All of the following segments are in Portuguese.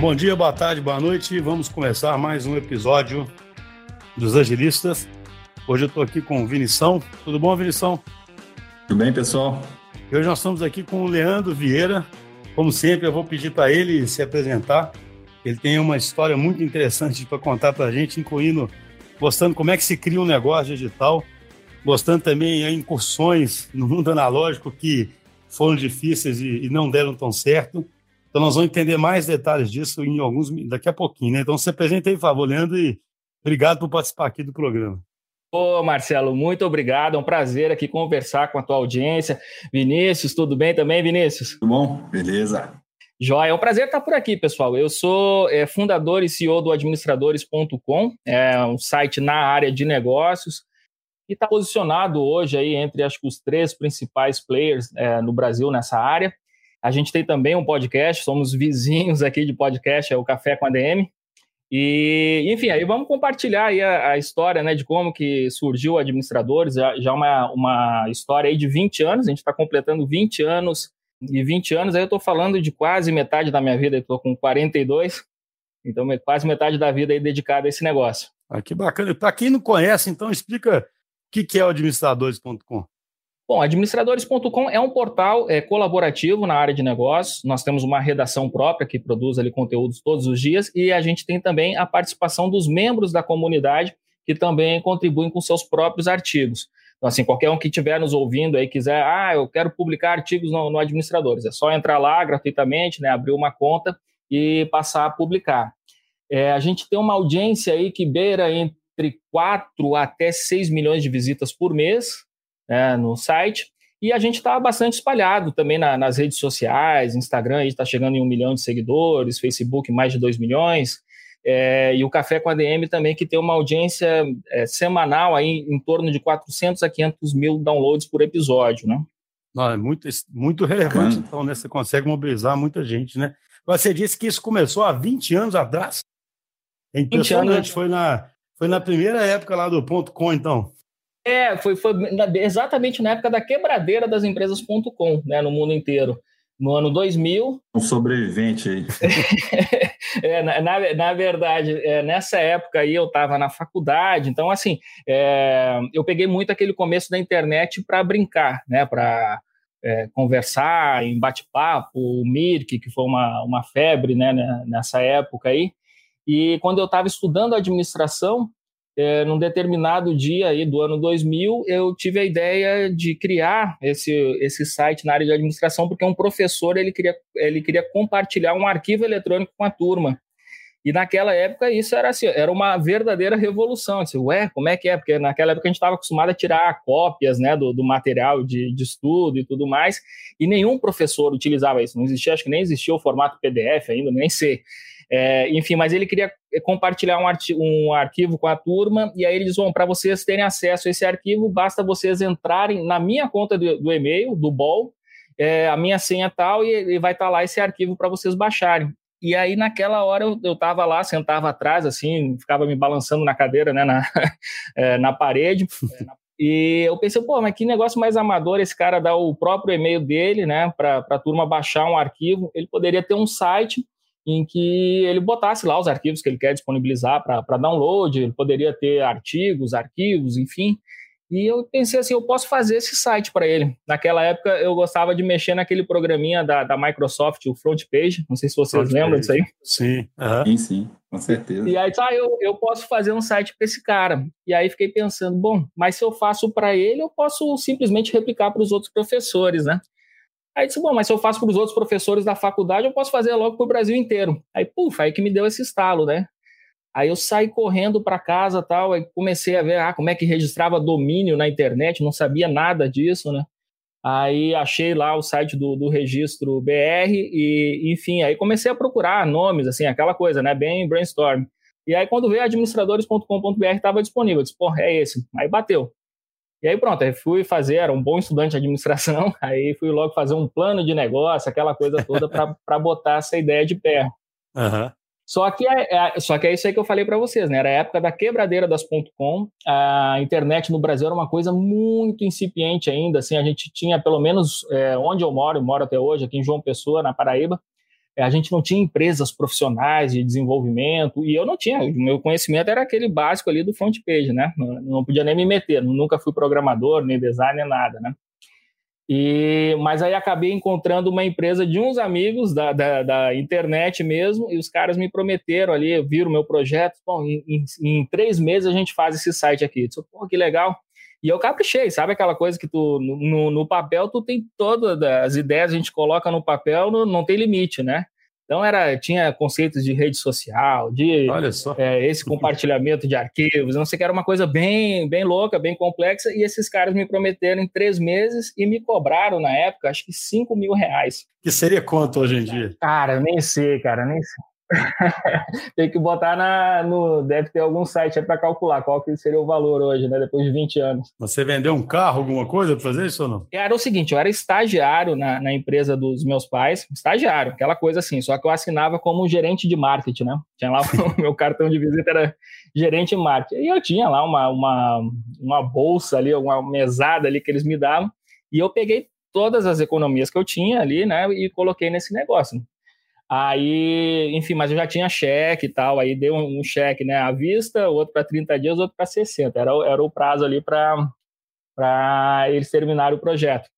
Bom dia, boa tarde, boa noite. Vamos começar mais um episódio dos Agilistas. Hoje eu estou aqui com o Vinição. Tudo bom, Vinição? Tudo bem, pessoal? E hoje nós estamos aqui com o Leandro Vieira. Como sempre, eu vou pedir para ele se apresentar. Ele tem uma história muito interessante para contar para a gente, incluindo mostrando como é que se cria um negócio digital, mostrando também em incursões no mundo analógico que foram difíceis e, e, não deram tão certo. Então nós vamos entender mais detalhes disso em alguns daqui a pouquinho, né? Então se apresente aí, por favor, Leandro, e obrigado por participar aqui do programa. Ô, Marcelo, muito obrigado. É um prazer aqui conversar com a tua audiência. Vinícius, tudo bem também, Vinícius? Tudo bom? Beleza. Joia, é um prazer estar por aqui, pessoal. Eu sou é, fundador e CEO do administradores.com, é um site na área de negócios e está posicionado hoje aí entre acho que os três principais players é, no Brasil nessa área. A gente tem também um podcast, somos vizinhos aqui de podcast, é o Café com a DM. E, enfim, aí vamos compartilhar aí a, a história né, de como que surgiu Administradores, já, já uma, uma história aí de 20 anos, a gente está completando 20 anos e 20 anos, aí eu estou falando de quase metade da minha vida, estou com 42, então quase metade da vida aí dedicada a esse negócio. Ah, que bacana. Para quem não conhece, então explica o que, que é o administradores.com. Bom, administradores.com é um portal é, colaborativo na área de negócios. Nós temos uma redação própria que produz ali conteúdos todos os dias e a gente tem também a participação dos membros da comunidade que também contribuem com seus próprios artigos. Então, assim, qualquer um que estiver nos ouvindo aí quiser, ah, eu quero publicar artigos no, no Administradores, é só entrar lá gratuitamente, né, abrir uma conta e passar a publicar. É, a gente tem uma audiência aí que beira entre 4 até 6 milhões de visitas por mês né, no site, e a gente está bastante espalhado também na, nas redes sociais, Instagram está chegando em um milhão de seguidores, Facebook mais de 2 milhões, é, e o Café com a DM também, que tem uma audiência é, semanal aí em torno de 400 a 500 mil downloads por episódio, né? Não, é muito, muito relevante, então, né? Você consegue mobilizar muita gente, né? Você disse que isso começou há 20 anos atrás? É impressionante, anos... foi, na, foi na primeira época lá do ponto .com, então. É, foi, foi exatamente na época da quebradeira das empresas.com, né, no mundo inteiro no ano 2000. Um sobrevivente aí. é, na, na, na, verdade, é, nessa época aí eu estava na faculdade, então, assim, é, eu peguei muito aquele começo da internet para brincar, né, para é, conversar em bate-papo, o Mirk, que foi uma, uma febre né, nessa época aí. E quando eu estava estudando administração, é, num determinado dia aí do ano 2000, eu tive a ideia de criar esse, esse site na área de administração, porque um professor ele queria, ele queria compartilhar um arquivo eletrônico com a turma. E naquela época isso era assim, era uma verdadeira revolução. Disse, Ué, como é que é? Porque naquela época a gente estava acostumado a tirar cópias né, do, do material de, de, estudo e tudo mais, e nenhum professor utilizava isso. Não existia, acho que nem existia o formato PDF ainda, nem sei. É, enfim, mas ele queria compartilhar um, um, arquivo com a turma, e aí eles vão, para vocês terem acesso a esse arquivo, basta vocês entrarem na minha conta do, do e-mail, do BOL, é, a minha senha tal, e, e vai estar tá lá esse arquivo para vocês baixarem. E aí, naquela hora, eu, eu tava lá, sentava atrás, assim, ficava me balançando na cadeira, né, na, é, na parede. e eu pensei, pô, mas que negócio mais amador esse cara dar o próprio e-mail dele, né, para a turma baixar um arquivo. Ele poderia ter um site em que ele botasse lá os arquivos que ele quer disponibilizar para download, ele poderia ter artigos, arquivos, enfim. E eu pensei assim, eu posso fazer esse site para ele. Naquela época eu gostava de mexer naquele programinha da, da Microsoft, o Front Page. Não sei se vocês front lembram page. disso aí. Sim, uhum. sim, sim, com certeza. E aí, tá, eu, eu posso fazer um site para esse cara. E aí fiquei pensando, bom, mas se eu faço para ele, eu posso simplesmente replicar para os outros professores, né? Aí disse, bom, mas se eu faço para os outros professores da faculdade, eu posso fazer logo para o Brasil inteiro. Aí, puf, aí que me deu esse estalo, né? Aí eu saí correndo para casa tal, aí comecei a ver ah, como é que registrava domínio na internet, não sabia nada disso, né? Aí achei lá o site do, do registro BR e, enfim, aí comecei a procurar nomes, assim, aquela coisa, né? Bem brainstorm. E aí quando veio administradores.com.br estava disponível, eu disse, porra, é esse. Aí bateu. E aí pronto, aí fui fazer, era um bom estudante de administração, aí fui logo fazer um plano de negócio, aquela coisa toda para botar essa ideia de pé. Uhum. Só que, é, é, só que é isso aí que eu falei para vocês, né? Era a época da quebradeira das .com, a internet no Brasil era uma coisa muito incipiente ainda, assim, a gente tinha pelo menos é, onde eu moro, eu moro até hoje, aqui em João Pessoa, na Paraíba, a gente não tinha empresas profissionais de desenvolvimento, e eu não tinha, o meu conhecimento era aquele básico ali do front page, né? Não, não podia nem me meter, nunca fui programador, nem designer, nada, né? E, mas aí acabei encontrando uma empresa de uns amigos da, da, da internet mesmo, e os caras me prometeram ali, viram o meu projeto, bom, em, em, em, três meses a gente faz esse site aqui. Eu disse, Pô, que legal. E eu caprichei, sabe aquela coisa que tu, no, no papel, tu tem todas as ideias, a gente coloca no papel, no, não tem limite, né? Então era, tinha conceitos de rede social, de é, esse compartilhamento de arquivos, não sei que era uma coisa bem, bem louca, bem complexa, e esses caras me prometeram em três meses e me cobraram na época, acho que 5 mil reais. Que seria quanto hoje em dia? Cara, eu nem sei, cara, nem sei. Tem que botar na, no. Deve ter algum site aí para calcular qual que seria o valor hoje, né? Depois de 20 anos. Você vendeu um carro, alguma coisa para fazer isso ou não? Era o seguinte: eu era estagiário na, na empresa dos meus pais, estagiário, aquela coisa assim, só que eu assinava como gerente de marketing, né? Tinha lá o meu cartão de visita, era gerente de marketing. E eu tinha lá uma, uma, uma bolsa ali, uma mesada ali que eles me davam, e eu peguei todas as economias que eu tinha ali, né? E coloquei nesse negócio. Aí, enfim, mas eu já tinha cheque e tal, aí deu um, cheque né, à vista, outro para 30 dias, outro para 60. Era, era o prazo ali para eles terminarem o projeto.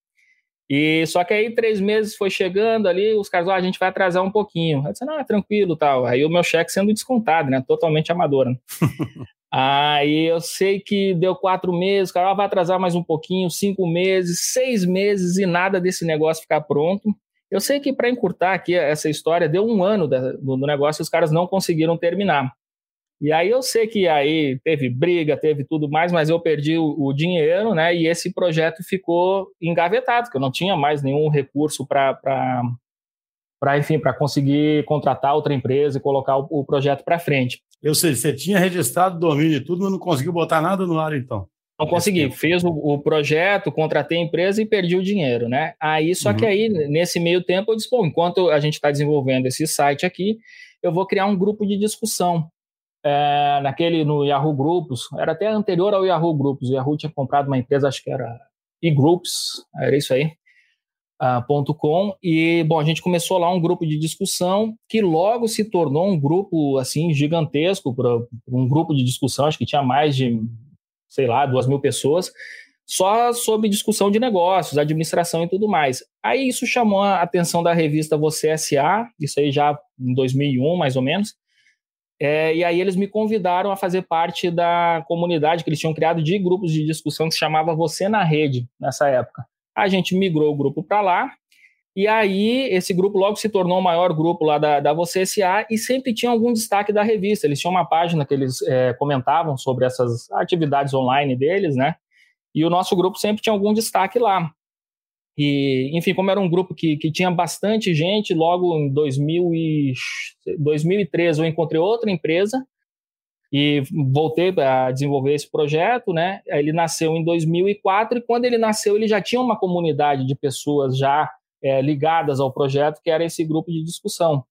E só que aí três meses foi chegando ali, os caras, ah, a gente vai atrasar um pouquinho. Eu disse, não, é tranquilo tal. Aí o meu cheque sendo descontado, né? Totalmente amador. Né? aí eu sei que deu quatro meses, o cara ah, vai atrasar mais um pouquinho, cinco meses, seis meses e nada desse negócio ficar pronto. Eu sei que para encurtar aqui essa história, deu um ano do negócio e os caras não conseguiram terminar. E aí eu sei que aí teve briga, teve tudo mais, mas eu perdi o, o dinheiro, né? E esse projeto ficou engavetado, porque eu não tinha mais nenhum recurso para para enfim, para conseguir contratar outra empresa e colocar o, o projeto para frente. Eu sei, você tinha registrado o domínio e tudo, mas não conseguiu botar nada no ar então. Não consegui. Fiz o, o, projeto, contratei a empresa e perdi o dinheiro, né? Aí, só uhum. que aí, nesse meio tempo, eu disse, bom, enquanto a gente está desenvolvendo esse site aqui, eu vou criar um grupo de discussão. É, naquele, no Yahoo Grupos, era até anterior ao Yahoo Grupos. O Yahoo tinha comprado uma empresa, acho que era e-groups, era isso aí, uh, ponto .com, e, bom, a gente começou lá um grupo de discussão que logo se tornou um grupo, assim, gigantesco, pra, um grupo de discussão, acho que tinha mais de sei lá, duas mil pessoas, só sobre discussão de negócios, administração e tudo mais. Aí isso chamou a atenção da revista Você S.A., isso aí já em 2001, mais ou menos, é, e aí eles me convidaram a fazer parte da comunidade que eles tinham criado de grupos de discussão que se chamava Você na Rede, nessa época. A gente migrou o grupo para lá, e aí, esse grupo logo se tornou o maior grupo lá da, da Você SA e sempre tinha algum destaque da revista. Eles tinham uma página que eles é, comentavam sobre essas atividades online deles, né? E o nosso grupo sempre tinha algum destaque lá. E, enfim, como era um grupo que, que tinha bastante gente, logo em 2000 e, 2013 eu encontrei outra empresa e voltei a desenvolver esse projeto, né? Ele nasceu em 2004 e quando ele nasceu ele já tinha uma comunidade de pessoas já é, ligadas ao projeto, que era esse grupo de discussão.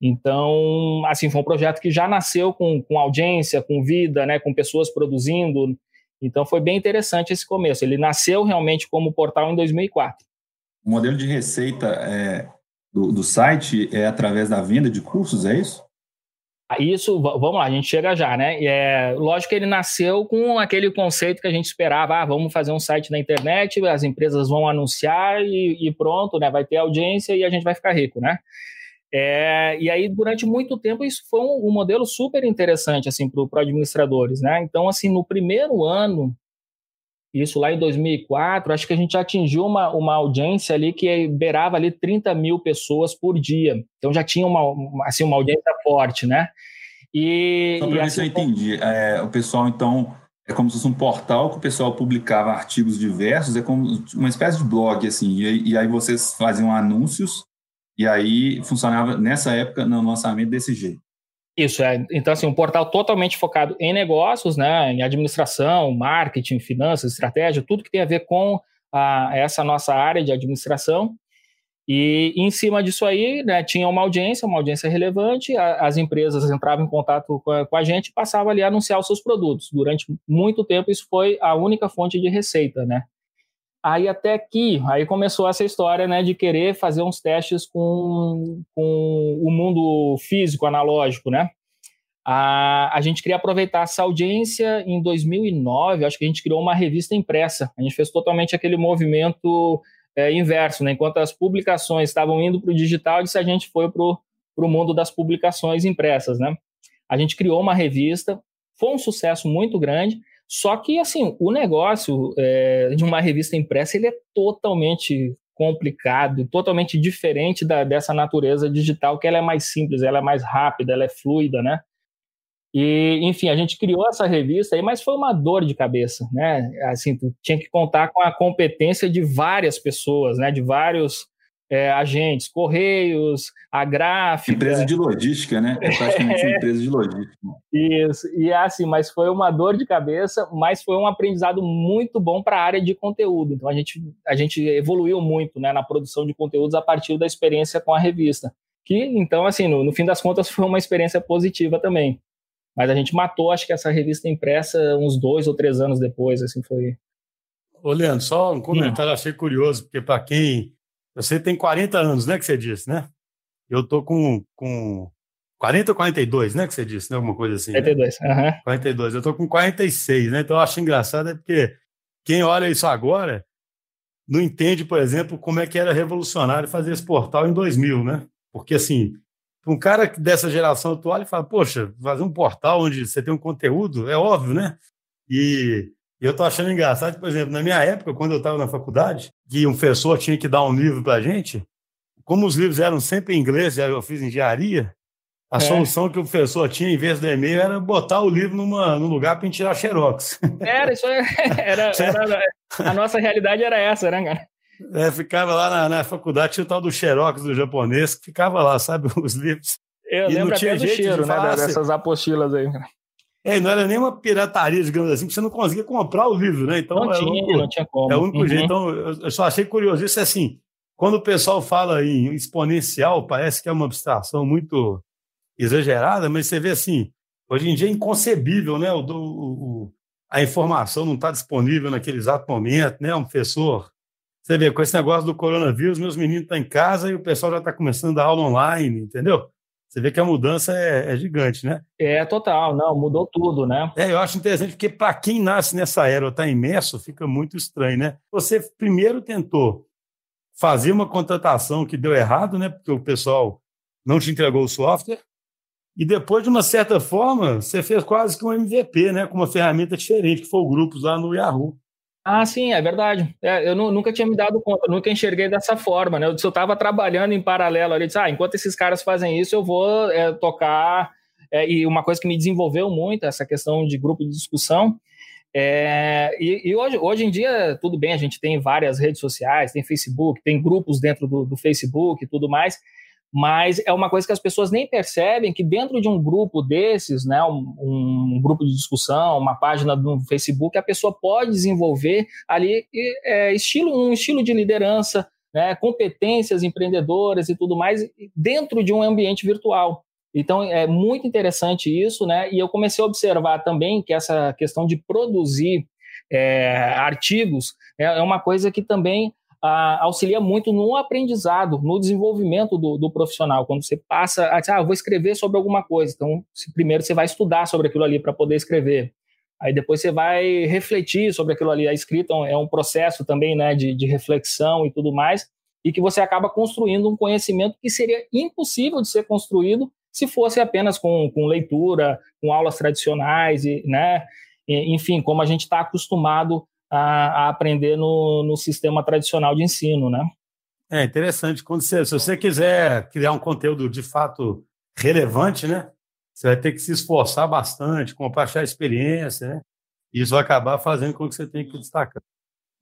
Então, assim, foi um projeto que já nasceu com, com audiência, com vida, né, com pessoas produzindo. Então, foi bem interessante esse começo. Ele nasceu realmente como portal em 2004. O modelo de receita é, do, do site é através da venda de cursos, é isso? Isso, vamos lá, a gente chega já, né? É, lógico que ele nasceu com aquele conceito que a gente esperava, ah, vamos fazer um site na internet, as empresas vão anunciar e, e pronto, né? Vai ter audiência e a gente vai ficar rico, né? É, e aí, durante muito tempo, isso foi um, um modelo super interessante, assim, para administradores, né? Então, assim, no primeiro ano isso lá em 2004, acho que a gente atingiu uma, uma audiência ali que beirava ali 30 mil pessoas por dia. Então já tinha uma, assim, uma audiência forte, né? E, Só para ver assim, se eu entendi. É, o pessoal, então, é como se fosse um portal que o pessoal publicava artigos diversos, é como uma espécie de blog, assim, e, e aí vocês faziam anúncios, e aí funcionava, nessa época, no lançamento desse jeito. Isso, é. Então, assim, um portal totalmente focado em negócios, né, em administração, marketing, finanças, estratégia, tudo que tem a ver com a, essa nossa área de administração. E em cima disso aí, né, tinha uma audiência, uma audiência relevante, a, as empresas entravam em contato com a, com a, gente e passavam ali a anunciar os seus produtos. Durante muito tempo, isso foi a única fonte de receita, né? Aí até que, aí começou essa história, né, de querer fazer uns testes com, com o mundo físico, analógico, né? A, a gente queria aproveitar essa audiência em 2009, acho que a gente criou uma revista impressa. A gente fez totalmente aquele movimento é, inverso, né? Enquanto as publicações estavam indo para o digital, disse a gente foi para o mundo das publicações impressas, né? A gente criou uma revista, foi um sucesso muito grande, só que, assim, o negócio é, de uma revista impressa, ele é totalmente complicado, totalmente diferente da, dessa natureza digital, que ela é mais simples, ela é mais rápida, ela é fluida, né? E, enfim, a gente criou essa revista aí, mas foi uma dor de cabeça, né? Assim, tu tinha que contar com a competência de várias pessoas, né? De vários é, agentes, Correios, a gráfica. Empresa de logística, né? É praticamente uma empresa de logística. Isso, e é assim, mas foi uma dor de cabeça, mas foi um aprendizado muito bom para a área de conteúdo. Então a gente, a gente evoluiu muito né, na produção de conteúdos a partir da experiência com a revista. Que, então, assim, no, no fim das contas, foi uma experiência positiva também. Mas a gente matou, acho que essa revista impressa uns dois ou três anos depois, assim, foi. Ô, Leandro, só um comentário, hum. achei curioso, porque para quem você tem 40 anos, né, que você disse, né? Eu tô com, com 40 ou 42, né, que você disse, né? Alguma coisa assim. 42, né? Uhum. 42. Eu tô com 46, né? Então eu acho engraçado é porque quem olha isso agora não entende, por exemplo, como é que era revolucionário fazer esse portal em 2000, né? Porque, assim, um cara dessa geração atual, ele fala, poxa, fazer um portal onde você tem um conteúdo, é óbvio, né? E e eu estou achando engraçado, por exemplo, na minha época, quando eu estava na faculdade, que um professor tinha que dar um livro para a gente, como os livros eram sempre em inglês, eu fiz engenharia, a é. solução que o professor tinha, em vez do e-mail, era botar o livro numa, num lugar para tirar xerox. Era, isso era, era, A nossa realidade era essa, né, cara? É, ficava lá na, na faculdade, tinha o tal do xerox do japonês, que ficava lá, sabe, os livros. Eu e lembro até do cheiro, né, dessas apostilas aí. É, não era nem uma pirataria, digamos assim, porque você não conseguia comprar o livro, né? Então, não, é tinha, único, não tinha como. É o único uhum. jeito. Então, eu só achei curioso. Isso é assim, quando o pessoal fala em exponencial, parece que é uma abstração muito exagerada, mas você vê assim, hoje em dia é inconcebível, né? O, o a informação não está disponível naquele exato momento, né? Um professor. Você vê, com esse negócio do coronavírus, meus meninos estão em casa e o pessoal já está começando a aula online, entendeu? Você vê que a mudança é, é, gigante, né? É, total, não, mudou tudo, né? É, eu acho interessante, porque para quem nasce nessa era ou está imerso, fica muito estranho, né? Você primeiro tentou fazer uma contratação que deu errado, né? Porque o pessoal não te entregou o software, e depois, de uma certa forma, você fez quase que um MVP, né? Com uma ferramenta diferente, que foi o Grupos lá no Yahoo. Ah, sim, é verdade. É, eu nunca tinha me dado conta, nunca enxerguei dessa forma, né? Eu, estava trabalhando em paralelo ali, disse, ah, enquanto esses caras fazem isso, eu vou é, tocar. É, e uma coisa que me desenvolveu muito, essa questão de grupo de discussão. É, e, e hoje, hoje em dia, tudo bem, a gente tem várias redes sociais, tem Facebook, tem grupos dentro do, do Facebook e tudo mais mas é uma coisa que as pessoas nem percebem que dentro de um grupo desses, né, um, um grupo de discussão, uma página no Facebook, a pessoa pode desenvolver ali é, estilo, um estilo de liderança, né, competências empreendedoras e tudo mais dentro de um ambiente virtual. Então é muito interessante isso, né? E eu comecei a observar também que essa questão de produzir é, artigos é, é uma coisa que também auxilia muito no aprendizado, no desenvolvimento do, do profissional. Quando você passa a dizer, ah, vou escrever sobre alguma coisa. Então, primeiro você vai estudar sobre aquilo ali para poder escrever. Aí depois você vai refletir sobre aquilo ali. A escrita é um processo também né, de, de reflexão e tudo mais, e que você acaba construindo um conhecimento que seria impossível de ser construído se fosse apenas com, com leitura, com aulas tradicionais, e, né? enfim, como a gente está acostumado a, a aprender no, no sistema tradicional de ensino, né? É interessante. Quando você, se você quiser criar um conteúdo de fato relevante, né? Você vai ter que se esforçar bastante, compartilhar experiência, né? E isso vai acabar fazendo com que você tenha que destacar.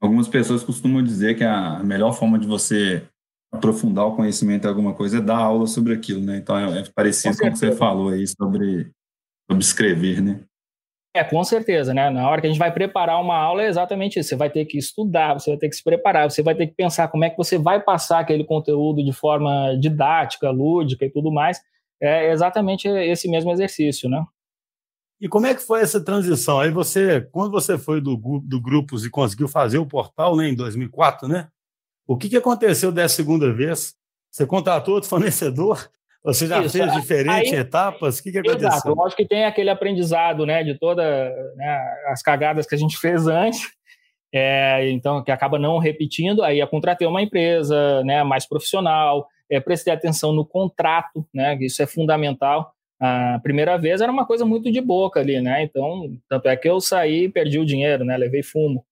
Algumas pessoas costumam dizer que a melhor forma de você aprofundar o conhecimento em alguma coisa é dar aula sobre aquilo, né? Então é, é parecido com, com o que você falou aí sobre, sobre escrever, né? É, com certeza, né? Na hora que a gente vai preparar uma aula é exatamente isso. Você vai ter que estudar, você vai ter que se preparar, você vai ter que pensar como é que você vai passar aquele conteúdo de forma didática, lúdica e tudo mais. É exatamente esse mesmo exercício, né? E como é que foi essa transição? Aí você, quando você foi do, do Grupos e conseguiu fazer o portal né, em 2004, né? O que, que aconteceu dessa segunda vez? Você contratou outro fornecedor? Você já Isso, fez diferentes aí, etapas? O que, que aconteceu? Exato, eu acho que tem aquele aprendizado né, de todas né, as cagadas que a gente fez antes, é, então que acaba não repetindo. Aí eu contratei uma empresa né, mais profissional, é, prestei atenção no contrato, né, isso é fundamental. A primeira vez era uma coisa muito de boca ali, né? Então, tanto é que eu saí e perdi o dinheiro, né? Levei fumo.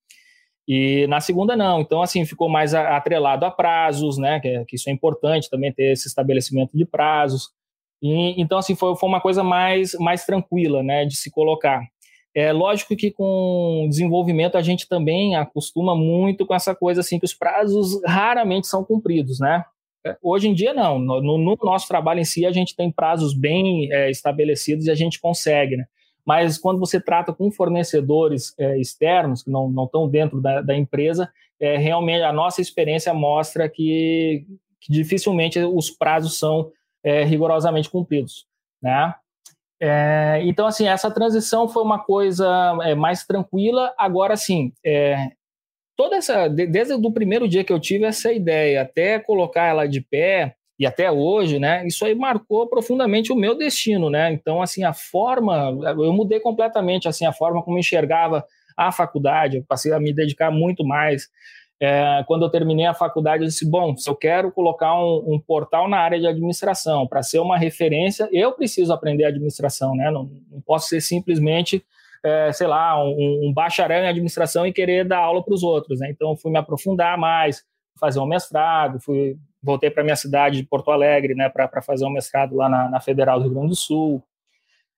E na segunda não, então assim ficou mais atrelado a prazos, né? Que, que isso é importante também ter esse estabelecimento de prazos. E, então assim foi, foi uma coisa mais mais tranquila, né? De se colocar. É lógico que com desenvolvimento a gente também acostuma muito com essa coisa assim que os prazos raramente são cumpridos, né? Hoje em dia não. No, no nosso trabalho em si a gente tem prazos bem é, estabelecidos e a gente consegue, né? Mas quando você trata com fornecedores é, externos, que não, não estão dentro da, da empresa, é, realmente a nossa experiência mostra que, que dificilmente os prazos são é, rigorosamente cumpridos. Né? É, então, assim, essa transição foi uma coisa é, mais tranquila. Agora, sim, é, toda essa, desde o primeiro dia que eu tive essa ideia até colocar ela de pé, e até hoje, né, isso aí marcou profundamente o meu destino, né? Então, assim, a forma, eu mudei completamente, assim, a forma como enxergava a faculdade, eu passei a me dedicar muito mais. É, quando eu terminei a faculdade, eu disse, bom, se eu quero colocar um, um portal na área de administração para ser uma referência, eu preciso aprender administração, né? Não, não posso ser simplesmente, é, sei lá, um, um bacharel em administração e querer dar aula para os outros, né? Então, fui me aprofundar mais, fazer um mestrado, fui voltei para minha cidade de Porto Alegre, né, para fazer um mestrado lá na, na, Federal do Rio Grande do Sul.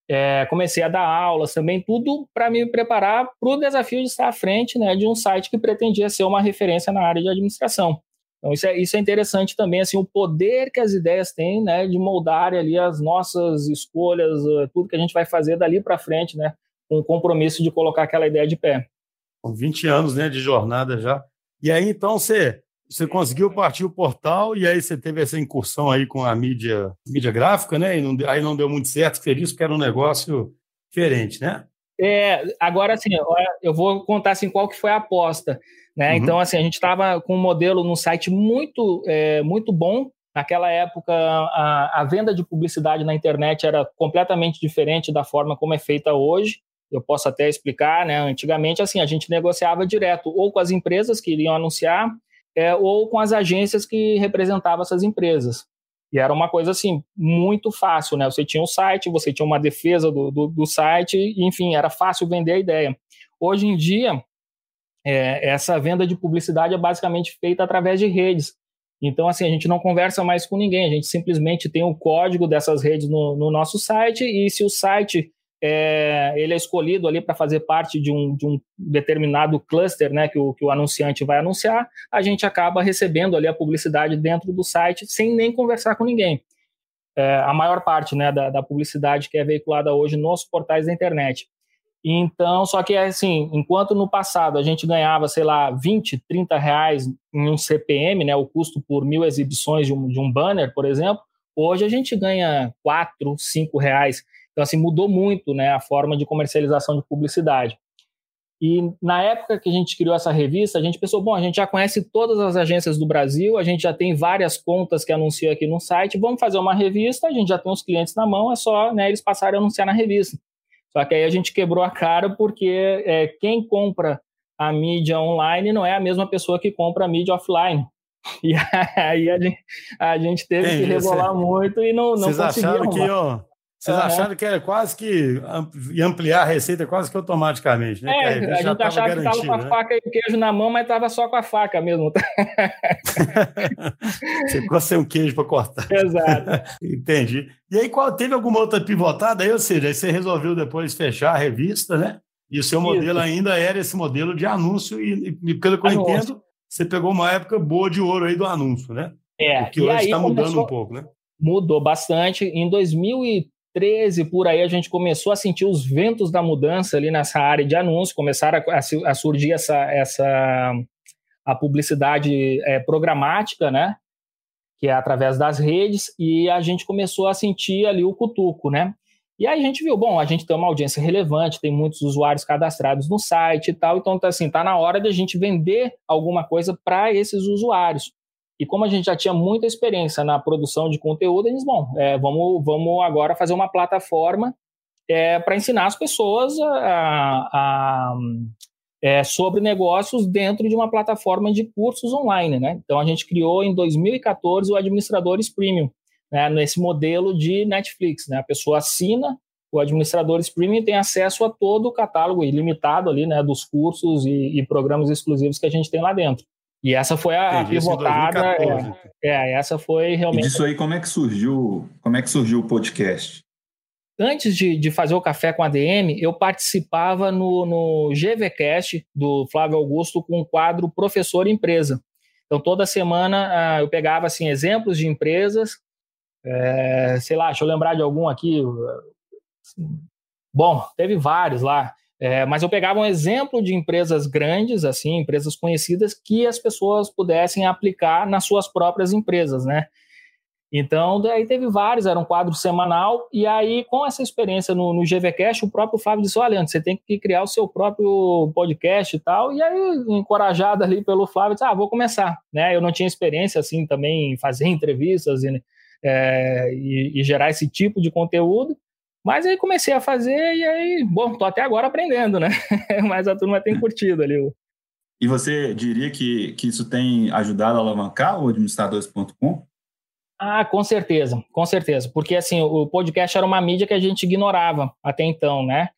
É, comecei a dar aulas também, tudo para me preparar para o desafio de estar à frente né, de um site que pretendia ser uma referência na área de administração. Então, isso é, isso é interessante também, assim, o poder que as ideias têm né, de moldar ali as nossas escolhas, eh, tudo que a gente vai fazer dali para frente, né, com o compromisso de colocar aquela ideia de pé. Com 20 anos né, de jornada já. E aí, então, você você conseguiu partir o portal e aí você teve essa incursão aí com a mídia, mídia gráfica, né? E não, aí não deu muito certo, você disse que era um negócio diferente, né? É, agora assim, eu vou contar assim qual que foi a aposta, né? Uhum. Então assim, a gente estava com um modelo no site muito, é, muito bom. Naquela época, a, a venda de publicidade na internet era completamente diferente da forma como é feita hoje. Eu posso até explicar, né? Antigamente, assim, a gente negociava direto ou com as empresas que iriam anunciar, é, ou com as agências que representavam essas empresas. E era uma coisa assim, muito fácil, né? Você tinha um site, você tinha uma defesa do, do, do site, enfim, era fácil vender a ideia. Hoje em dia, é, essa venda de publicidade é basicamente feita através de redes. Então, assim, a gente não conversa mais com ninguém, a gente simplesmente tem o código dessas redes no, no nosso site, e se o site é, ele é escolhido ali para fazer parte de um, de um determinado cluster né, que, o, que o anunciante vai anunciar, a gente acaba recebendo ali a publicidade dentro do site sem nem conversar com ninguém. É, a maior parte né, da, da, publicidade que é veiculada hoje nos portais da internet. Então, só que assim, enquanto no passado a gente ganhava, sei lá, 20, 30 reais em um CPM, né, o custo por mil exibições de um, de um banner, por exemplo, hoje a gente ganha 4, 5 reais. Então, assim, mudou muito né, a forma de comercialização de publicidade. E na época que a gente criou essa revista, a gente pensou, bom, a gente já conhece todas as agências do Brasil, a gente já tem várias contas que anunciam aqui no site, vamos fazer uma revista, a gente já tem os clientes na mão, é só né, eles passarem a anunciar na revista. Só que aí a gente quebrou a cara porque é, quem compra a mídia online não é a mesma pessoa que compra a mídia offline. E aí a gente, a gente teve Entendi, que rebolar muito e não, não Vocês acharam que, ó, vocês uhum. acharam que era quase que ampliar a receita quase que automaticamente, né? É, a gente, a gente achava que estava com a né? faca e o queijo na mão, mas estava só com a faca mesmo. Você ficou sem um queijo para cortar. Exato. Entendi. E aí, qual, teve alguma outra pivotada aí? Ou seja, aí você resolveu depois fechar a revista, né? E o seu modelo Isso. ainda era esse modelo de anúncio, e, e pelo que eu anúncio. entendo, você pegou uma época boa de ouro aí do anúncio, né? É. O que hoje está mudando um pouco, né? Mudou bastante. Em 2000 13 por aí a gente começou a sentir os ventos da mudança ali nessa área de anúncio, começaram a, a, surgir essa, essa a publicidade é, programática, né? Que é através das redes, e a gente começou a sentir ali o cutuco, né? E aí a gente viu, bom, a gente tem uma audiência relevante, tem muitos usuários cadastrados no site e tal, então tá assim, tá na hora de a gente vender alguma coisa para esses usuários. E como a gente já tinha muita experiência na produção de conteúdo, eles, bom, é, vamos, vamos agora fazer uma plataforma é, para ensinar as pessoas a, a, é, sobre negócios dentro de uma plataforma de cursos online. Né? Então, a gente criou em 2014 o Administradores Premium, né, nesse modelo de Netflix. Né? A pessoa assina o Administradores Premium e tem acesso a todo o catálogo ilimitado ali, né, dos cursos e, e programas exclusivos que a gente tem lá dentro. E essa foi a, Entendi, pivotada. É, é, essa foi realmente. E disso aí, como é que surgiu? Como é que surgiu o podcast? antes de, de, fazer o café com a DM, eu participava no, no GVCast do Flávio Augusto com o quadro Professor Empresa. Então, toda semana uh, eu pegava assim, exemplos de empresas, é, sei lá, deixa eu lembrar de algum aqui. Bom, teve vários lá, é, mas eu pegava um exemplo de empresas grandes, assim, empresas conhecidas, que as pessoas pudessem aplicar nas suas próprias empresas, né? Então, daí teve vários, era um quadro semanal, e aí, com essa experiência no, no GVCast, o próprio Fábio disse, olha, você tem que criar o seu próprio podcast e tal, e aí, encorajado ali pelo Flávio, disse, ah, vou começar, né, eu não tinha experiência, assim, também em fazer entrevistas e, é, e, e gerar esse tipo de conteúdo, mas aí comecei a fazer, e aí, bom, tô até agora aprendendo, né, mas a turma tem curtido ali. E você diria que, que isso tem ajudado a alavancar o administradores.com? Ah, com certeza, com certeza. Porque assim, o podcast era uma mídia que a gente ignorava até então, né?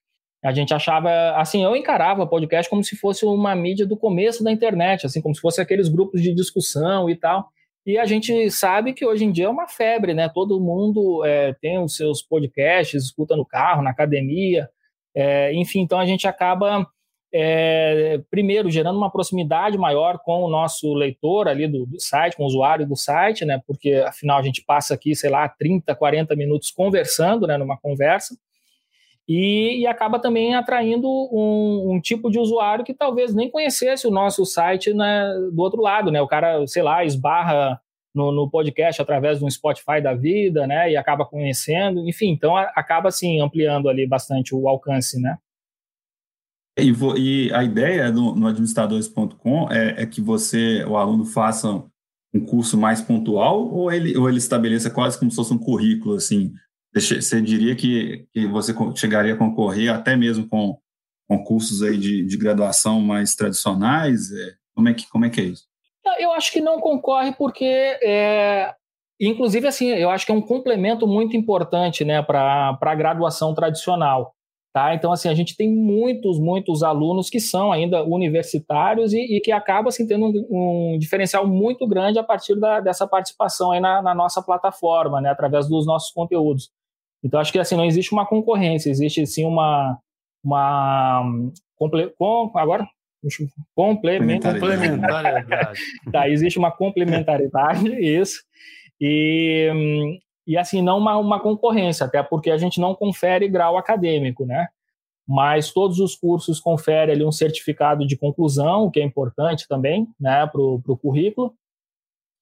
A gente achava, assim, eu encarava o podcast como se fosse uma mídia do começo da internet, assim, como se fosse aqueles grupos de discussão e tal. E a gente sabe que hoje em dia é uma febre, né? Todo mundo é, tem os seus podcasts, escuta no carro, na academia, é, enfim, então a gente acaba é, primeiro, gerando uma proximidade maior com o nosso leitor ali do, do, site, com o usuário do site, né, porque afinal a gente passa aqui, sei lá, 30, 40 minutos conversando, né, numa conversa, e, e acaba também atraindo um, um, tipo de usuário que talvez nem conhecesse o nosso site né, do outro lado, né, o cara, sei lá, esbarra no, no, podcast através de um Spotify da vida, né, e acaba conhecendo, enfim, então acaba, assim, ampliando ali bastante o alcance, né. E, e a ideia no, no administradores.com é, é, que você, o aluno, faça um curso mais pontual ou ele, ou ele estabeleça quase como se fosse um currículo, assim? Você diria que, que você chegaria a concorrer até mesmo com, com cursos aí de, de graduação mais tradicionais? É, como, é que, como é que é isso? Eu acho que não concorre porque, é, inclusive, assim, eu acho que é um complemento muito importante né, para a graduação tradicional. Tá? Então, assim, a gente tem muitos, muitos alunos que são ainda universitários e, e que acabam assim, tendo um, um, diferencial muito grande a partir da, dessa participação aí na, na, nossa plataforma, né, através dos nossos conteúdos. Então, acho que assim, não existe uma concorrência, existe sim uma. uma comple, com, agora? Complementariedade. tá, existe uma complementaridade, isso. E, e assim, não uma, uma concorrência, até porque a gente não confere grau acadêmico, né? Mas todos os cursos conferem ali um certificado de conclusão, o que é importante também, né, para o currículo.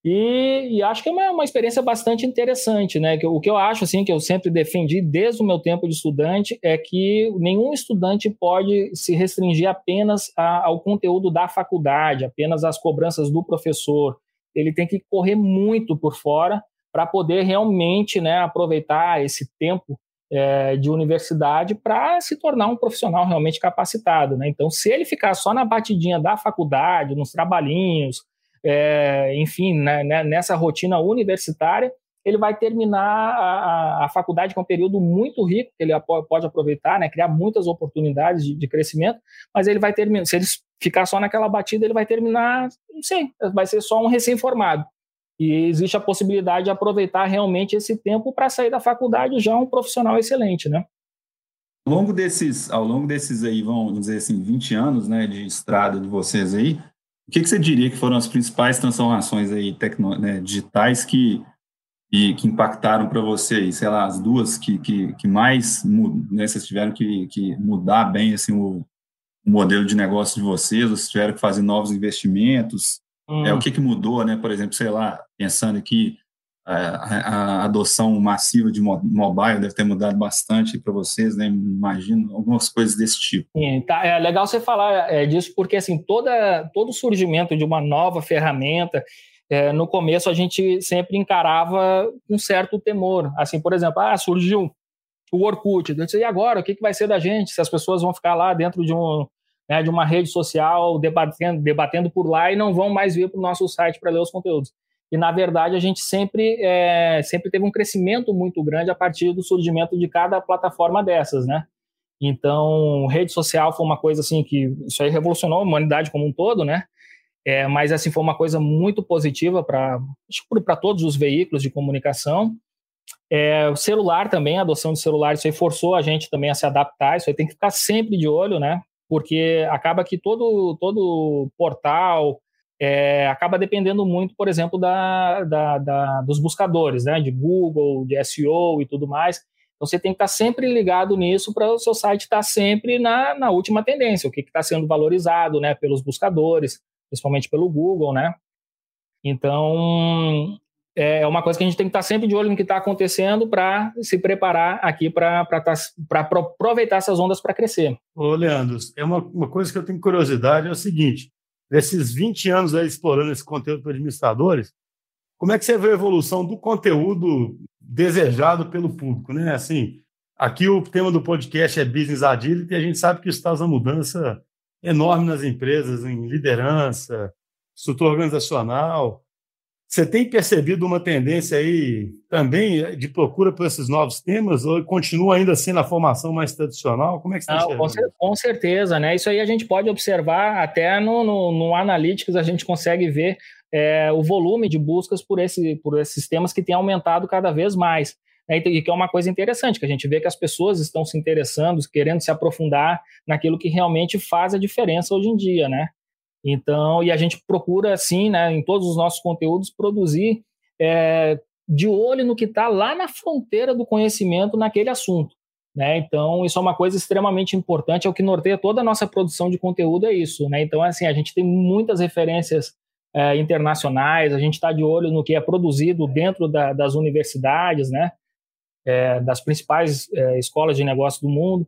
E, e, acho que é uma, uma experiência bastante interessante, né? Que, o que eu acho, assim, que eu sempre defendi desde o meu tempo de estudante é que nenhum estudante pode se restringir apenas a, ao conteúdo da faculdade, apenas às cobranças do professor. Ele tem que correr muito por fora para poder realmente né, aproveitar esse tempo é, de universidade para se tornar um profissional realmente capacitado. Né? Então, se ele ficar só na batidinha da faculdade, nos trabalhinhos, é, enfim, né, né nessa rotina universitária, ele vai terminar a, a, faculdade com um período muito rico, que ele pode aproveitar, né, criar muitas oportunidades de, de crescimento, mas ele vai terminar, se ele ficar só naquela batida, ele vai terminar, não sei, vai ser só um recém-formado. E existe a possibilidade de aproveitar realmente esse tempo para sair da faculdade já um profissional excelente, né? Ao longo desses, ao longo desses aí, vamos dizer assim, 20 anos né, de estrada de vocês aí, o que, que você diria que foram as principais transformações aí tecno, né, digitais que, que, que impactaram para vocês? Sei lá, as duas que, que, que mais né, vocês tiveram que, que mudar bem assim, o, o modelo de negócio de vocês, vocês tiveram que fazer novos investimentos, Hum. É, o que, que mudou, né? Por exemplo, sei lá, pensando aqui, a, adoção massiva de mobile deve ter mudado bastante para vocês, né? Imagino algumas coisas desse tipo. Sim, tá, é legal você falar é, disso porque assim toda todo surgimento de uma nova ferramenta é, no começo a gente sempre encarava um certo temor. Assim, por exemplo, ah, surgiu o Orkut. Eu disse, e agora? O que, que vai ser da gente? Se as pessoas vão ficar lá dentro de, um, né, de uma rede social debatendo, debatendo por lá e não vão mais vir para o nosso site para ler os conteúdos. E, na verdade, a gente sempre, é, sempre teve um crescimento muito grande a partir do surgimento de cada plataforma dessas, né? Então, rede social foi uma coisa assim que isso aí revolucionou a humanidade como um todo, né? É, mas assim foi uma coisa muito positiva para para todos os veículos de comunicação. É, o celular também, a adoção de celular, isso aí forçou a gente também a se adaptar. Isso aí tem que ficar sempre de olho, né? Porque acaba que todo todo portal é, acaba dependendo muito, por exemplo, da, da, da, dos buscadores, né? De Google, de SEO e tudo mais. Então você tem que estar sempre ligado nisso para o seu site estar sempre na, na última tendência, o que está sendo valorizado, né? Pelos buscadores principalmente pelo Google, né? Então, é uma coisa que a gente tem que estar sempre de olho no que está acontecendo para se preparar aqui para tá, aproveitar essas ondas para crescer. Ô, Leandro, é uma, uma coisa que eu tenho curiosidade, é o seguinte, desses 20 anos aí explorando esse conteúdo para administradores, como é que você vê a evolução do conteúdo desejado pelo público, né? Assim, aqui o tema do podcast é Business Agility e a gente sabe que isso traz uma mudança enorme nas empresas, em liderança, estrutura organizacional. Você tem percebido uma tendência aí também de procura por esses novos temas ou continua ainda assim na formação mais tradicional? Como é que você está com, com certeza, né? Isso aí a gente pode observar até no, no, no Analytics, a gente consegue ver é, o volume de buscas por, esse, por esses temas que tem aumentado cada vez mais. Né, e que é uma coisa interessante, que a gente vê que as pessoas estão se interessando, querendo se aprofundar naquilo que realmente faz a diferença hoje em dia, né? Então, e a gente procura, assim, né, em todos os nossos conteúdos, produzir é, de olho no que está lá na fronteira do conhecimento naquele assunto. Né? Então, isso é uma coisa extremamente importante, é o que norteia toda a nossa produção de conteúdo, é isso. Né? Então, assim, a gente tem muitas referências é, internacionais, a gente está de olho no que é produzido dentro da, das universidades, né? é, das principais é, escolas de negócio do mundo.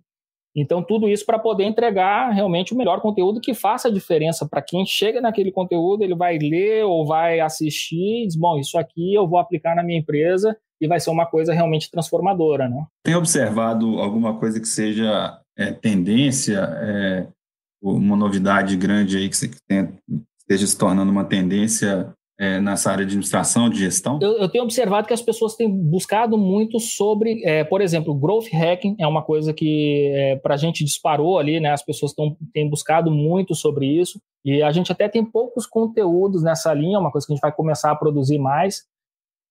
Então, tudo isso para poder entregar realmente o melhor conteúdo que faça a diferença para quem chega naquele conteúdo, ele vai ler ou vai assistir e diz, bom, isso aqui eu vou aplicar na minha empresa e vai ser uma coisa realmente transformadora, né? Tem observado alguma coisa que seja é, tendência, é, uma novidade grande aí que esteja se tornando uma tendência é, nessa área de administração, de gestão? Eu, eu, tenho observado que as pessoas têm buscado muito sobre, é, por exemplo, growth hacking é uma coisa que é, para a gente disparou ali, né? As pessoas tão, têm buscado muito sobre isso e a gente até tem poucos conteúdos nessa linha, uma coisa que a gente vai começar a produzir mais.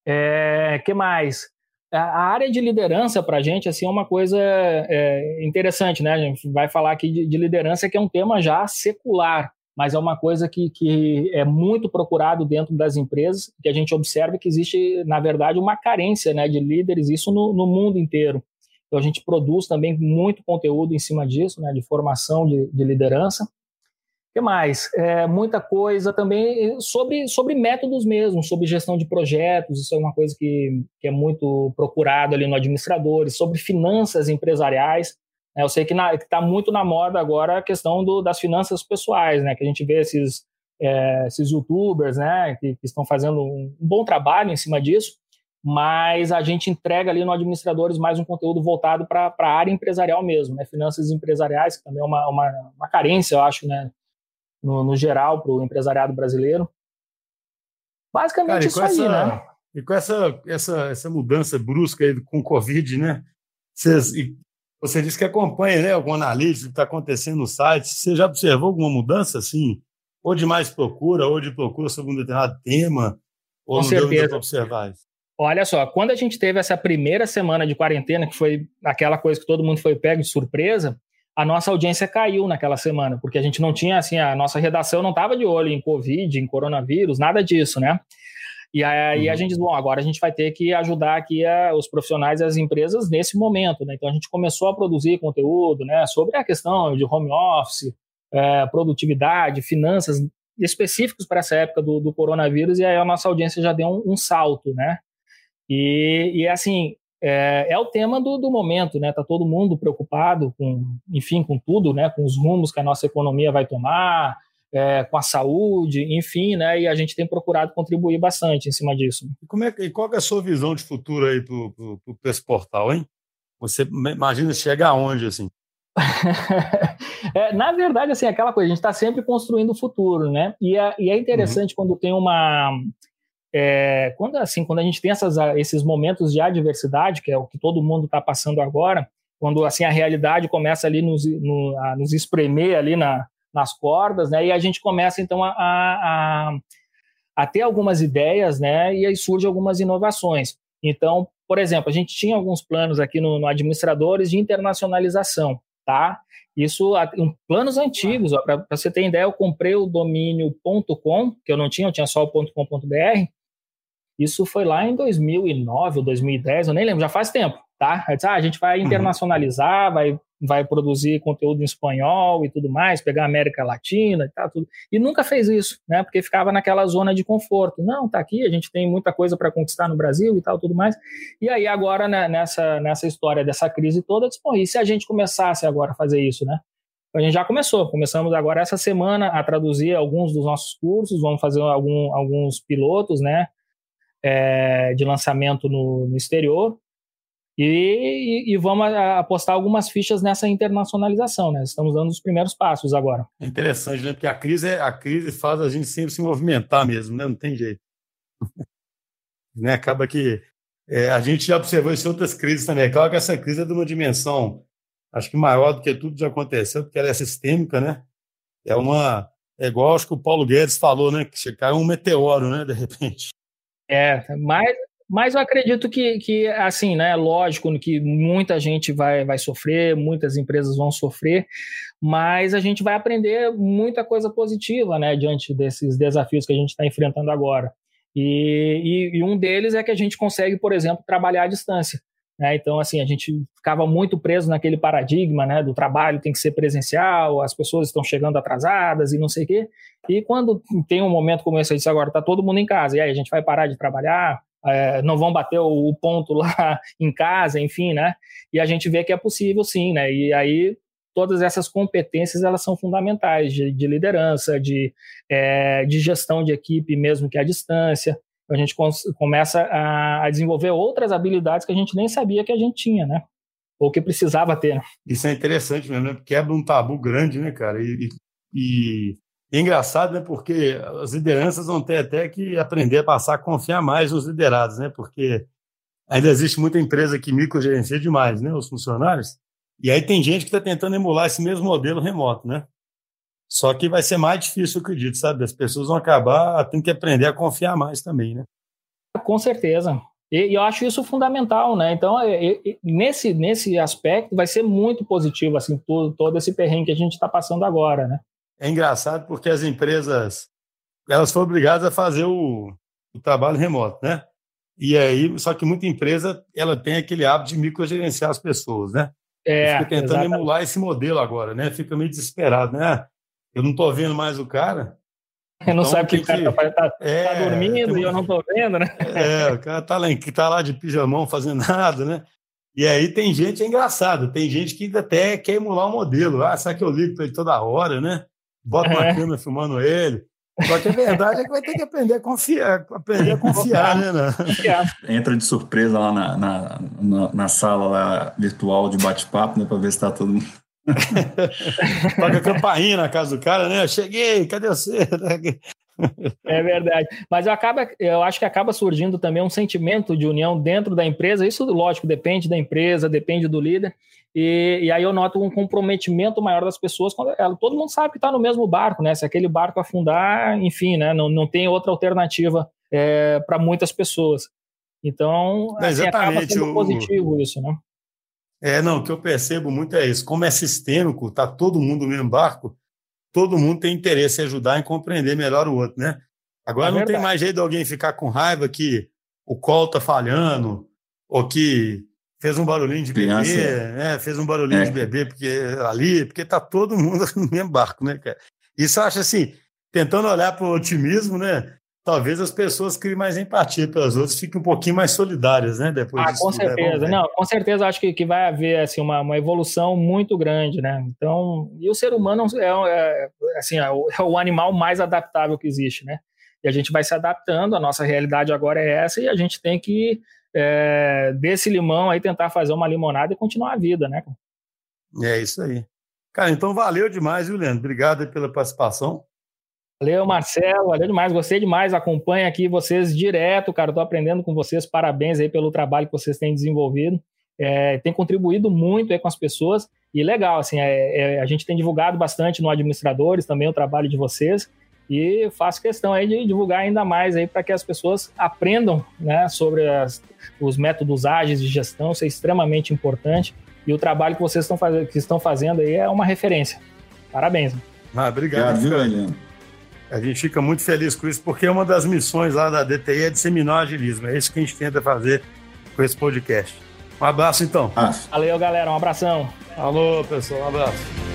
É, que mais? A área de liderança para a gente assim, é uma coisa é, interessante, né? A gente vai falar aqui de, de liderança, que é um tema já secular mas é uma coisa que, que é muito procurado dentro das empresas, que a gente observa que existe, na verdade, uma carência né, de líderes, isso no, no mundo inteiro. Então, a gente produz também muito conteúdo em cima disso, né, de formação de, de liderança. O que mais? É, muita coisa também sobre, sobre métodos mesmo, sobre gestão de projetos, isso é uma coisa que, que é muito procurado ali no administradores, sobre finanças empresariais. Eu sei que está muito na moda agora a questão do, das finanças pessoais, né? Que a gente vê esses, é, esses youtubers, né? Que, que, estão fazendo um bom trabalho em cima disso, mas a gente entrega ali no Administradores mais um conteúdo voltado para a área empresarial mesmo, né? Finanças empresariais, que também é uma, uma, uma carência, eu acho, né? No, no geral, para o empresariado brasileiro. Basicamente Cara, isso essa, aí, né? E com essa, essa, essa mudança brusca aí com o Covid, né? Vocês, você disse que acompanha né, algum analista que está acontecendo no site. Você já observou alguma mudança, assim? Ou de mais procura, ou de procura sobre um determinado tema? Ou Com não certeza. deu observar isso? Olha só, quando a gente teve essa primeira semana de quarentena, que foi aquela coisa que todo mundo foi pego de surpresa, a nossa audiência caiu naquela semana, porque a gente não tinha, assim, a nossa redação não estava de olho em Covid, em coronavírus, nada disso, né? E aí uhum. a gente diz, bom, agora a gente vai ter que ajudar aqui a, os profissionais e as empresas nesse momento, né? Então a gente começou a produzir conteúdo, né, sobre a questão de home office, é, produtividade, finanças específicos para essa época do, do, coronavírus e aí a nossa audiência já deu um, um salto, né? E, e assim, é, é, o tema do, do momento, né? Tá todo mundo preocupado com, enfim, com tudo, né? Com os rumos que a nossa economia vai tomar, é, com a saúde, enfim, né? E a gente tem procurado contribuir bastante em cima disso. E como é, e qual é a sua visão de futuro aí para esse portal, hein? Você imagina chegar aonde, assim? é, na verdade, assim, aquela coisa, a gente está sempre construindo o futuro, né? E é, e é interessante uhum. quando tem uma. É, quando assim, quando a gente tem essas, esses momentos de adversidade, que é o que todo mundo está passando agora, quando assim a realidade começa ali nos, no, a nos espremer ali na, nas cordas, né? E a gente começa então a, a, a ter algumas ideias, né? E aí surgem algumas inovações. Então, por exemplo, a gente tinha alguns planos aqui no, no administradores de internacionalização, tá? Isso, um, planos antigos, para você ter ideia, eu comprei o domínio .com, que eu não tinha, eu tinha só o .com.br. Isso foi lá em 2009 ou 2010, eu nem lembro, já faz tempo, tá? Disse, ah, a gente vai uhum. internacionalizar, vai vai produzir conteúdo em espanhol e tudo mais, pegar a América Latina e tal, tudo. E nunca fez isso, né? Porque ficava naquela zona de conforto. Não, tá aqui, a gente tem muita coisa para conquistar no Brasil e tal, tudo mais. E aí agora né, nessa nessa história dessa crise toda, disse, e se a gente começasse agora a fazer isso, né? A gente já começou, começamos agora essa semana a traduzir alguns dos nossos cursos, vamos fazer algum, alguns pilotos, né? É, de lançamento no, no exterior e, e, vamos apostar algumas fichas nessa internacionalização, né? Estamos dando os primeiros passos agora. É interessante, né? Porque a crise, é, a crise faz a gente sempre se movimentar mesmo, né? Não tem jeito. né? Acaba que é, a gente já observou isso em outras crises também. É claro que essa crise é de uma dimensão, acho que maior do que tudo que já aconteceu, porque ela é sistêmica, né? É uma. É igual acho que o Paulo Guedes falou, né? Que caiu um meteoro, né? De repente. É, mas mas eu acredito que, que, assim, né, lógico que muita gente vai, vai sofrer, muitas empresas vão sofrer, mas a gente vai aprender muita coisa positiva, né, diante desses desafios que a gente está enfrentando agora. E, e, e, um deles é que a gente consegue, por exemplo, trabalhar à distância. Né? Então, assim, a gente ficava muito preso naquele paradigma né, do trabalho tem que ser presencial, as pessoas estão chegando atrasadas e não sei o quê. E quando tem um momento como esse, eu disse agora, está todo mundo em casa, e aí a gente vai parar de trabalhar, é, não vão bater o, ponto lá em casa, enfim, né? E a gente vê que é possível sim, né? E aí todas essas competências elas são fundamentais de, de liderança, de, é, de gestão de equipe, mesmo que à distância. A gente começa a, a, desenvolver outras habilidades que a gente nem sabia que a gente tinha, né? Ou que precisava ter. Né? Isso é interessante mesmo, né? Quebra um tabu grande, né, cara? E, e, é engraçado, né? Porque as lideranças vão ter até que aprender a passar a confiar mais nos liderados, né? Porque ainda existe muita empresa que microgerencia demais, né? Os funcionários. E aí tem gente que está tentando emular esse mesmo modelo remoto, né? Só que vai ser mais difícil, eu acredito, sabe? As pessoas vão acabar tendo que aprender a confiar mais também, né? Com certeza. E, eu acho isso fundamental, né? Então, nesse, nesse aspecto, vai ser muito positivo, assim, todo, todo esse perrengue que a gente está passando agora, né? É engraçado porque as empresas elas foram obrigadas a fazer o, o trabalho remoto, né? E aí, só que muita empresa ela tem aquele hábito de microgerenciar as pessoas, né? É, fica tentando exatamente. emular esse modelo agora, né? Fica meio desesperado, né? Eu não estou vendo mais o cara. Eu não então, sabe que o cara está tá, é, tá dormindo e eu não estou vendo, né? É, o cara está lá, tá lá de pijamão fazendo nada, né? E aí tem gente, é engraçado, tem gente que até quer emular o modelo. Ah, será que eu ligo para ele toda hora, né? Bota uma é. câmera filmando ele. Só que a verdade é que vai ter que aprender a confiar, aprender a confiar, né? né? Entra de surpresa lá na, na, na, na sala lá, virtual de bate-papo, né? Para ver se está todo mundo. Toca a campainha na casa do cara, né? Cheguei, cadê você? É verdade. Mas eu, acaba, eu acho que acaba surgindo também um sentimento de união dentro da empresa. Isso, lógico, depende da empresa, depende do líder. E, e, aí eu noto um comprometimento maior das pessoas quando ela, todo mundo sabe que está no mesmo barco, né? Se aquele barco afundar, enfim, né? Não, não tem outra alternativa é, para muitas pessoas. Então, assim, acaba sendo positivo isso, né? É, não, o que eu percebo muito é isso. Como é sistêmico, está todo mundo no mesmo barco, todo mundo tem interesse em ajudar em compreender melhor o outro, né? Agora é não verdade. tem mais jeito de alguém ficar com raiva que o colo está falhando, ou que fez um barulhinho de Criança. bebê, né? Fez um barulhinho é. de bebê porque ali, porque tá todo mundo no mesmo barco, né, cara? Isso eu acho assim, tentando olhar para o otimismo, né? talvez as pessoas criem mais empatia pelas outras, fiquem um pouquinho mais solidárias, né? Depois ah, com né? certeza. Não, com certeza acho que, que vai haver assim, uma, uma evolução muito grande, né? Então, e o ser humano é, é assim, é o, é o animal mais adaptável que existe, né? E a gente vai se adaptando, a nossa realidade agora é essa, e a gente tem que, é, desse limão aí, tentar fazer uma limonada e continuar a vida, né? É isso aí. Cara, então valeu demais, viu, Leandro? Obrigado pela participação. Valeu, Marcelo, valeu demais, gostei demais, acompanho aqui vocês direto, cara, estou aprendendo com vocês, parabéns aí pelo trabalho que vocês têm desenvolvido, é, tem contribuído muito aí com as pessoas, e legal, assim, é, é, a gente tem divulgado bastante no Administradores também o trabalho de vocês, e faço questão aí de divulgar ainda mais aí para que as pessoas aprendam, né, sobre as, os métodos ágeis de gestão, isso é extremamente importante, e o trabalho que vocês estão, faz, que estão fazendo aí é uma referência. Parabéns. Ah, obrigado, obrigado a gente fica muito feliz com isso, porque uma das missões lá da DTI é disseminar o agilismo. É isso que a gente tenta fazer com esse podcast. Um abraço, então. Valeu, galera. Um abração. Alô, pessoal. Um abraço.